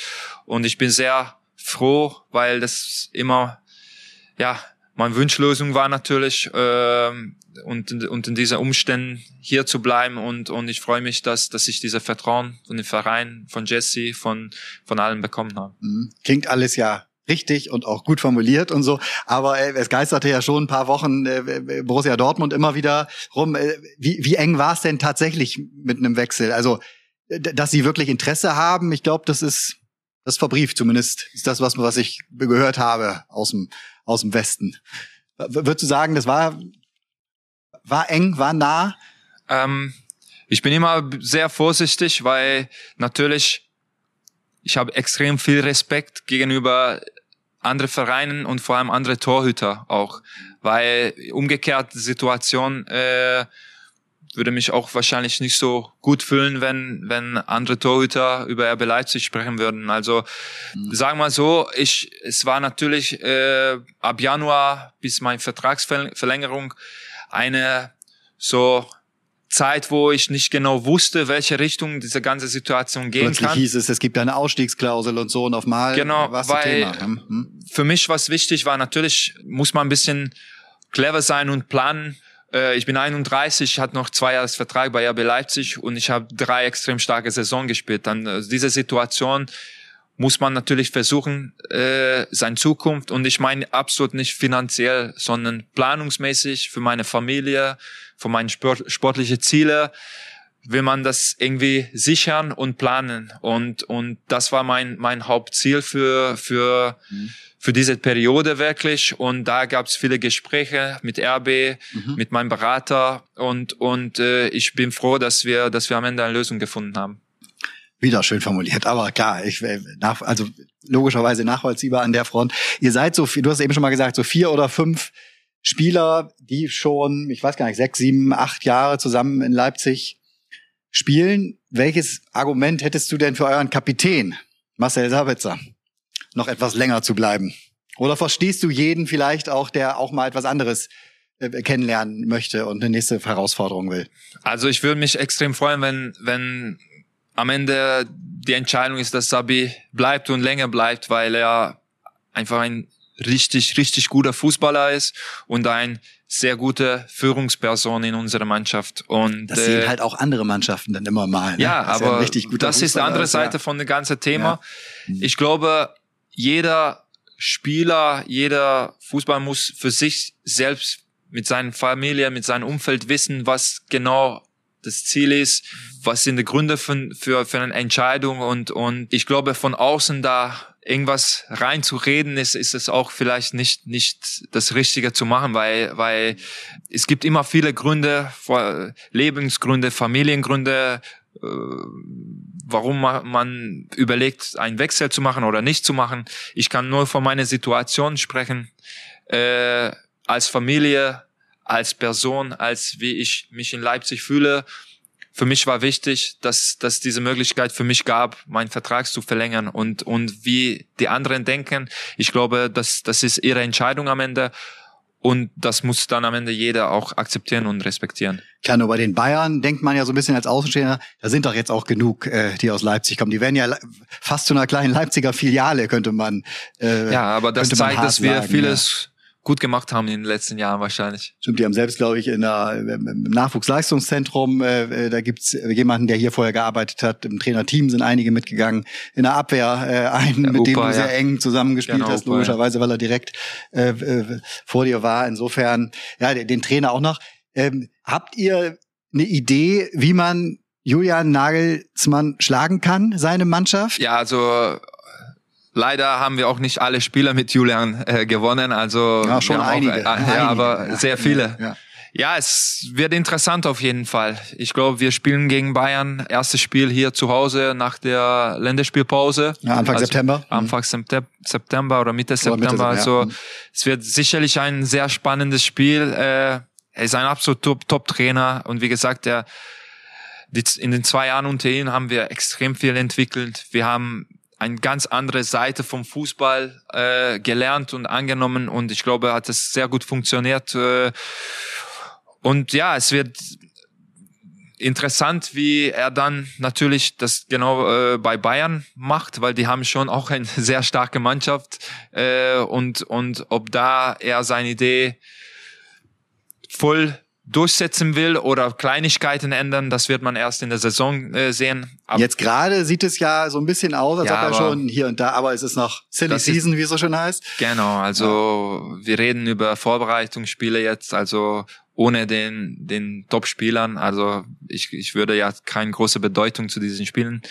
und ich bin sehr froh, weil das immer, ja, meine Wunschlösung war natürlich, ähm, und, und in dieser Umständen hier zu bleiben und, und ich freue mich, dass, dass ich diese Vertrauen von dem Verein, von Jesse, von, von allen bekommen habe. Mhm. Klingt alles ja richtig und auch gut formuliert und so. Aber äh, es geisterte ja schon ein paar Wochen äh, Borussia Dortmund immer wieder rum. Äh, wie, wie eng war es denn tatsächlich mit einem Wechsel? Also, dass sie wirklich Interesse haben, ich glaube, das ist das verbrieft zumindest. Ist das was, was ich gehört habe aus dem aus dem Westen. Würdest du sagen, das war war eng, war nah? Ähm, Ich bin immer sehr vorsichtig, weil natürlich ich habe extrem viel Respekt gegenüber andere Vereinen und vor allem andere Torhüter auch, weil umgekehrt Situation äh, würde mich auch wahrscheinlich nicht so gut fühlen, wenn wenn andere Torhüter über RB Leipzig sprechen würden. Also mhm. sagen wir mal so, ich es war natürlich äh, ab Januar bis meine Vertragsverlängerung eine so Zeit, wo ich nicht genau wusste, welche Richtung diese ganze Situation gehen Plötzlich kann. hieß es, es gibt eine Ausstiegsklausel und so und auf mal genau, war weil Thema. Hm? hm? für mich was wichtig war, natürlich muss man ein bisschen clever sein und planen. Äh, ich bin 31, hatte noch zwei Jahres Vertrag bei RB Leipzig und ich habe drei extrem starke Saison gespielt. Dann äh, diese Situation muss man natürlich versuchen, äh, seine Zukunft und ich meine absolut nicht finanziell, sondern planungsmäßig für meine Familie, für meine Sport, sportliche Ziele will man das irgendwie sichern und planen und und das war mein mein Hauptziel für für mhm. Für diese Periode wirklich und da gab es viele Gespräche mit RB mhm. mit meinem Berater und und äh, ich bin froh dass wir dass wir am Ende eine Lösung gefunden haben wieder schön formuliert, aber klar, ich äh, nach, also logischerweise nachvollziehbar an der Front. Ihr seid so viel, du hast eben schon mal gesagt, so vier oder fünf Spieler, die schon, ich weiß gar nicht, sechs, sieben, acht Jahre zusammen in Leipzig spielen. Welches Argument hättest du denn für euren Kapitän, Marcel Sabitzer, noch etwas länger zu bleiben? Oder verstehst du jeden vielleicht auch, der auch mal etwas anderes äh, kennenlernen möchte und eine nächste Herausforderung will? Also ich würde mich extrem freuen, wenn, wenn am Ende die Entscheidung ist, dass Sabi bleibt und länger bleibt, weil er einfach ein richtig, richtig guter Fußballer ist und ein sehr gute Führungsperson in unserer Mannschaft. Und das sehen äh, halt auch andere Mannschaften dann immer mal. Ne? Ja, das aber das ist die andere Seite ja. von dem ganzen Thema. Ja. Ich glaube, jeder Spieler, jeder Fußballer muss für sich selbst mit seiner Familie, mit seinem Umfeld wissen, was genau das Ziel ist, was sind die Gründe für, für, für eine Entscheidung. Und, und ich glaube von außen da irgendwas reinzureden ist, ist es auch vielleicht nicht, nicht das Richtige zu machen, weil, weil es gibt immer viele Gründe, Lebensgründe, Familiengründe, äh, warum man überlegt, einen Wechsel zu machen oder nicht zu machen. Ich kann nur von meiner Situation sprechen. Äh, als Familie als Person, als wie ich mich in Leipzig fühle. Für mich war wichtig, dass, dass diese Möglichkeit für mich gab, meinen Vertrag zu verlängern und, und wie die anderen denken. Ich glaube, dass, das ist ihre Entscheidung am Ende. Und das muss dann am Ende jeder auch akzeptieren und respektieren. Klar, nur bei den Bayern denkt man ja so ein bisschen als Außenstehender, da sind doch jetzt auch genug, äh, die aus Leipzig kommen. Die werden ja fast zu einer kleinen Leipziger Filiale, könnte man. Äh, ja, aber das zeigt, dass wir sagen, vieles gut gemacht haben in den letzten Jahren wahrscheinlich. Stimmt, die haben selbst, glaube ich, in der, im Nachwuchsleistungszentrum, äh, äh, da gibt's jemanden, der hier vorher gearbeitet hat. Im Trainerteam sind einige mitgegangen. In der Abwehr äh, einen, der mit Opa, dem du sehr eng zusammengespielt genau, hast, Opa, logischerweise, weil er direkt äh, äh, vor dir war. Insofern, ja, den, den Trainer auch noch. Ähm, habt ihr eine Idee, wie man Julian Nagelsmann schlagen kann, seine Mannschaft? Ja, also Leider haben wir auch nicht alle Spieler mit Julian äh, gewonnen, also ja, schon einige, auch, äh, einige, ja, aber ja. sehr viele. Ja. ja, es wird interessant auf jeden Fall. Ich glaube, wir spielen gegen Bayern. Erstes Spiel hier zu Hause nach der Länderspielpause. Ja, Anfang also September. Anfang September oder Mitte September. Mitte, also ja. es wird sicherlich ein sehr spannendes Spiel. Äh, er ist ein absolut Top-Trainer und wie gesagt, der in den zwei Jahren unter ihm haben wir extrem viel entwickelt. Wir haben eine ganz andere Seite vom Fußball äh, gelernt und angenommen und ich glaube, hat es sehr gut funktioniert. Äh, und ja, es wird interessant, wie er dann natürlich das genau äh, bei Bayern macht, weil die haben schon auch eine sehr starke Mannschaft äh, und und ob da er seine Idee voll durchsetzen will oder Kleinigkeiten ändern, das wird man erst in der Saison äh, sehen. Aber Jetzt gerade sieht es ja so ein bisschen aus, als ja, ob er schon hier und da, aber es ist noch Silly Season, wie es so schön heißt. Genau, also ja. wir reden über Vorbereitungsspiele jetzt, also ohne den, den Top-Spielern. Also ich, ich würde ja keine große Bedeutung zu diesen Spielen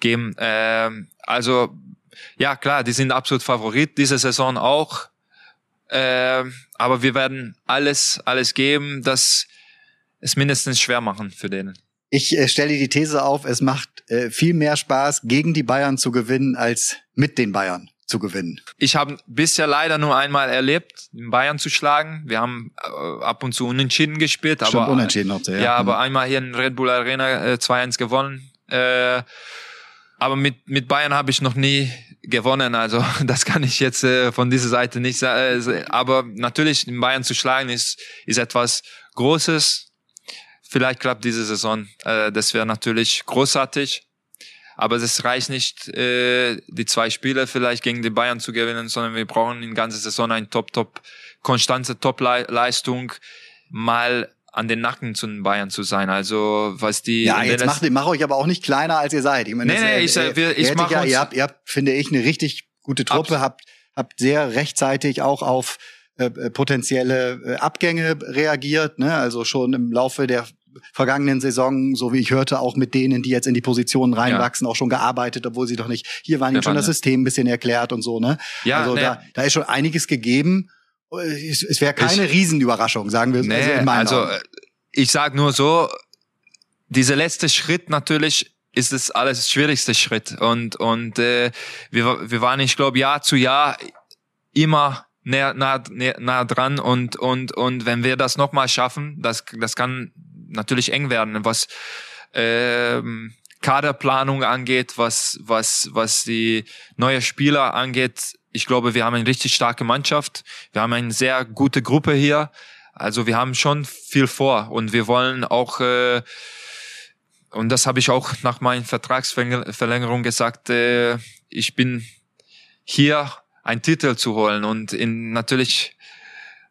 geben. Ähm, also ja, klar, die sind absolut Favorit diese Saison auch. Äh, aber wir werden alles, alles geben, dass es mindestens schwer machen für denen. Ich äh, stelle die These auf, es macht äh, viel mehr Spaß, gegen die Bayern zu gewinnen, als mit den Bayern zu gewinnen. Ich habe bisher leider nur einmal erlebt, in Bayern zu schlagen. Wir haben äh, ab und zu unentschieden gespielt, Stimmt, aber unentschieden hauptsächlich. ja, aber einmal hier in Red Bull Arena äh, 2-1 gewonnen. Äh, aber mit mit Bayern habe ich noch nie gewonnen, also das kann ich jetzt äh, von dieser Seite nicht sagen. Äh, aber natürlich in Bayern zu schlagen ist ist etwas Großes. Vielleicht klappt diese Saison. Äh, das wäre natürlich großartig. Aber es reicht nicht, äh, die zwei Spiele vielleicht gegen die Bayern zu gewinnen, sondern wir brauchen in ganze Saison eine Top, Top, konstante Top-Leistung, mal an den Nacken zu den Bayern zu sein. Also was die Ja, jetzt macht, macht euch aber auch nicht kleiner, als ihr seid. Ich meine, Nee, das, nee, äh, ich, äh, wir- ihr ich mach ja, ihr habt, ihr habt, finde ich, eine richtig gute Truppe, habt, habt sehr rechtzeitig auch auf äh, äh, potenzielle äh, Abgänge reagiert, ne? Also schon im Laufe der vergangenen Saison, so wie ich hörte, auch mit denen, die jetzt in die Positionen reinwachsen, auch schon gearbeitet, obwohl sie doch nicht hier waren, ihnen schon das? System ein bisschen erklärt und so, ne? Ja, also nee. da, da ist schon einiges gegeben. Es, es wäre keine Riesenüberraschung, sagen wir Nee, also also äh, ich sag nur so, dieser letzte Schritt natürlich ist es alles schwierigste Schritt und und äh, wir wir waren ich glaube Jahr zu Jahr immer näher nah, nah, nah dran und und und wenn wir das nochmal schaffen, das das kann natürlich eng werden, was ähm, Kaderplanung angeht, was was was die neue Spieler angeht. Ich glaube, wir haben eine richtig starke Mannschaft. Wir haben eine sehr gute Gruppe hier. Also wir haben schon viel vor und wir wollen auch äh, und das habe ich auch nach meiner Vertragsverlängerung gesagt. Äh, ich bin hier einen Titel zu holen und in natürlich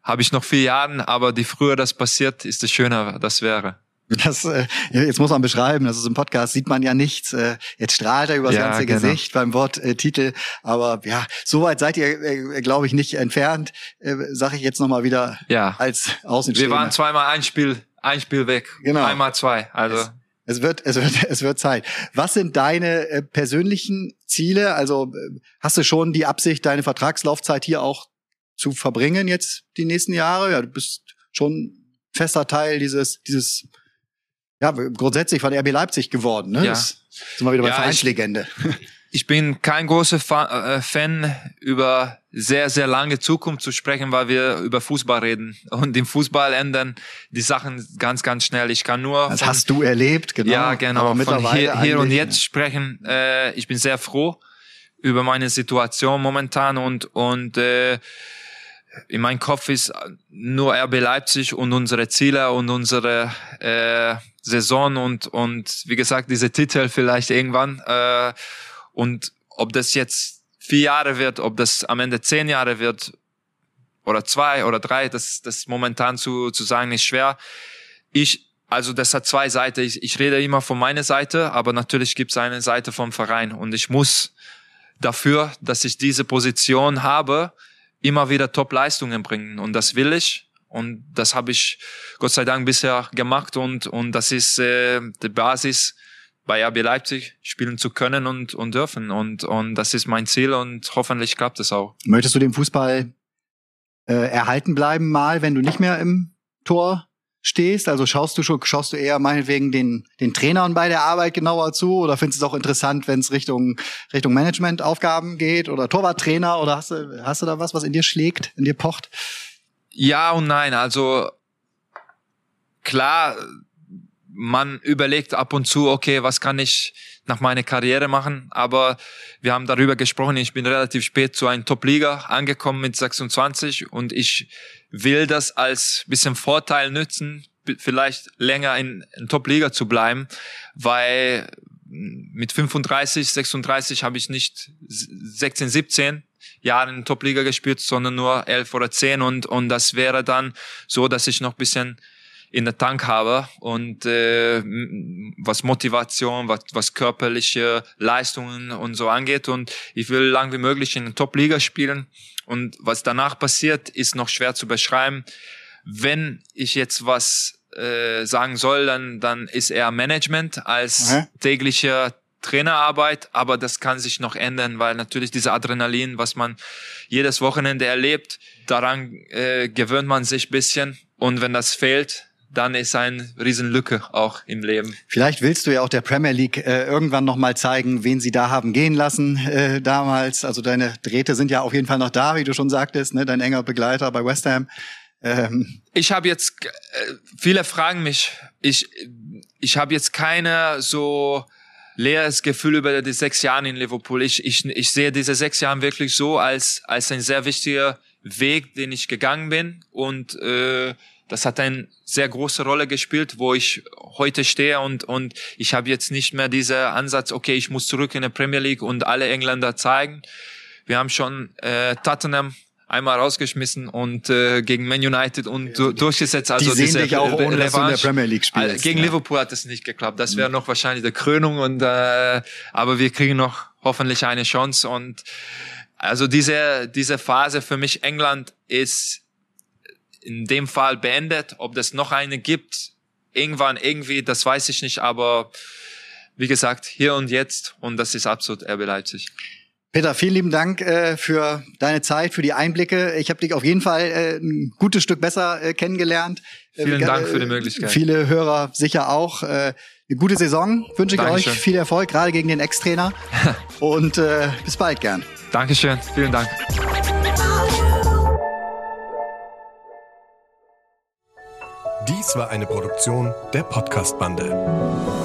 habe ich noch vier Jahre, aber die früher das passiert, ist es schöner, das wäre. Das, äh, jetzt muss man beschreiben, das ist im Podcast, sieht man ja nichts. Äh, jetzt strahlt er übers Ja, ganze genau. Gesicht beim Wort äh, Titel. Aber ja, soweit seid ihr, äh, glaube ich, nicht entfernt, äh, sage ich jetzt nochmal wieder Ja. als Wir Außenstehender. waren zweimal ein Spiel, ein Spiel weg. Genau. Einmal zwei. Also Es wird, es wird, es wird Zeit. Was sind deine äh, persönlichen Ziele? Also äh, hast du schon die Absicht, deine Vertragslaufzeit hier auch zu verbringen jetzt die nächsten Jahre? Ja, du bist schon fester Teil dieses, dieses, ja, grundsätzlich von RB Leipzig geworden, ne? Ja. Das sind wir wieder bei Ja, ich- Vereinslegende. ich bin kein großer Fa äh, Fan über sehr, sehr lange Zukunft zu sprechen, weil wir über Fußball reden. Und im Fußball ändern die Sachen ganz, ganz schnell. Ich kann nur Das von- hast du erlebt, genau. Ja, genau. Aber mittlerweile hier, hier und jetzt sprechen. Äh, ich bin sehr froh über meine Situation momentan und und äh, in meinem Kopf ist nur RB Leipzig und unsere Ziele und unsere äh, Saison und und wie gesagt diese Titel vielleicht irgendwann äh, und ob das jetzt vier Jahre wird, ob das am Ende zehn Jahre wird oder zwei oder drei, das das momentan zu zu sagen ist schwer. Ich also das hat zwei Seiten. Ich, ich rede immer von meiner Seite, aber natürlich gibt es eine Seite vom Verein und ich muss dafür, dass ich diese Position habe, immer wieder Top-Leistungen bringen und das will ich und das habe ich Gott sei Dank bisher gemacht und und das ist äh, die Basis bei RB Leipzig spielen zu können und und dürfen und und das ist mein Ziel und hoffentlich klappt es auch. Möchtest du dem Fußball äh, erhalten bleiben mal, wenn du nicht mehr im Tor stehst? Also schaust du schon, schaust du eher meinetwegen den, den Trainern bei der Arbeit genauer zu oder findest du es auch interessant, wenn es Richtung, Richtung Managementaufgaben geht oder Torwarttrainer oder hast du, hast du da was, was in dir schlägt, in dir pocht? Ja und nein. Also klar, man überlegt ab und zu, okay, was kann ich nach meiner Karriere machen? Aber wir haben darüber gesprochen. Ich bin relativ spät zu einer Top-Liga angekommen mit 26 und ich will das als bisschen Vorteil nützen, vielleicht länger in, in Top-Liga zu bleiben, weil mit 35, 36 habe ich nicht 16, 17 Jahre in Top-Liga gespielt, sondern nur 11 oder 10 und, und das wäre dann so, dass ich noch ein bisschen in der Tank habe und äh, was Motivation, was, was körperliche Leistungen und so angeht und ich will lang wie möglich in der Top-Liga spielen und was danach passiert, ist noch schwer zu beschreiben. Wenn ich jetzt was äh, sagen soll, dann, dann ist eher Management als Okay. tägliche Trainerarbeit, aber das kann sich noch ändern, weil natürlich diese Adrenalin, was man jedes Wochenende erlebt, daran äh, gewöhnt man sich bisschen und wenn das fehlt, dann ist eine Riesenlücke auch im Leben. Vielleicht willst du ja auch der Premier League äh, irgendwann noch mal zeigen, wen sie da haben gehen lassen äh, damals. Also deine Drähte sind ja auf jeden Fall noch da, wie du schon sagtest, ne? dein enger Begleiter bei West Ham. Ähm. Ich habe jetzt, äh, viele fragen mich, ich, ich habe jetzt keine so leeres Gefühl über die sechs Jahre in Liverpool. Ich, ich, ich sehe diese sechs Jahre wirklich so als, als ein sehr wichtiger Weg, den ich gegangen bin und äh, das hat eine sehr große Rolle gespielt, wo ich heute stehe und, und ich habe jetzt nicht mehr diesen Ansatz, okay, ich muss zurück in die Premier League und alle Engländer zeigen. Wir haben schon äh, Tottenham einmal rausgeschmissen und äh, gegen Man United und ja, durchgesetzt. Also die sehen dich auch ohne, dass du in der Premier League spielst. Gegen ja. Liverpool hat es nicht geklappt. Das wäre noch wahrscheinlich der Krönung und äh, aber wir kriegen noch hoffentlich eine Chance und also diese diese Phase für mich England ist in dem Fall beendet. Ob das noch eine gibt, irgendwann irgendwie, das weiß ich nicht, aber wie gesagt, hier und jetzt und das ist absolut RB Leipzig. Peter, vielen lieben Dank äh, für deine Zeit, für die Einblicke. Ich habe dich auf jeden Fall äh, ein gutes Stück besser äh, kennengelernt. Vielen Dank für die Möglichkeit. Viele Hörer sicher auch. Eine gute Saison wünsche ich Dankeschön. euch. Viel Erfolg, gerade gegen den Ex-Trainer. und äh, bis bald gern. Dankeschön. Vielen Dank. Dies war eine Produktion der Podcast-Bande.